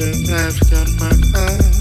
I've got my eyes.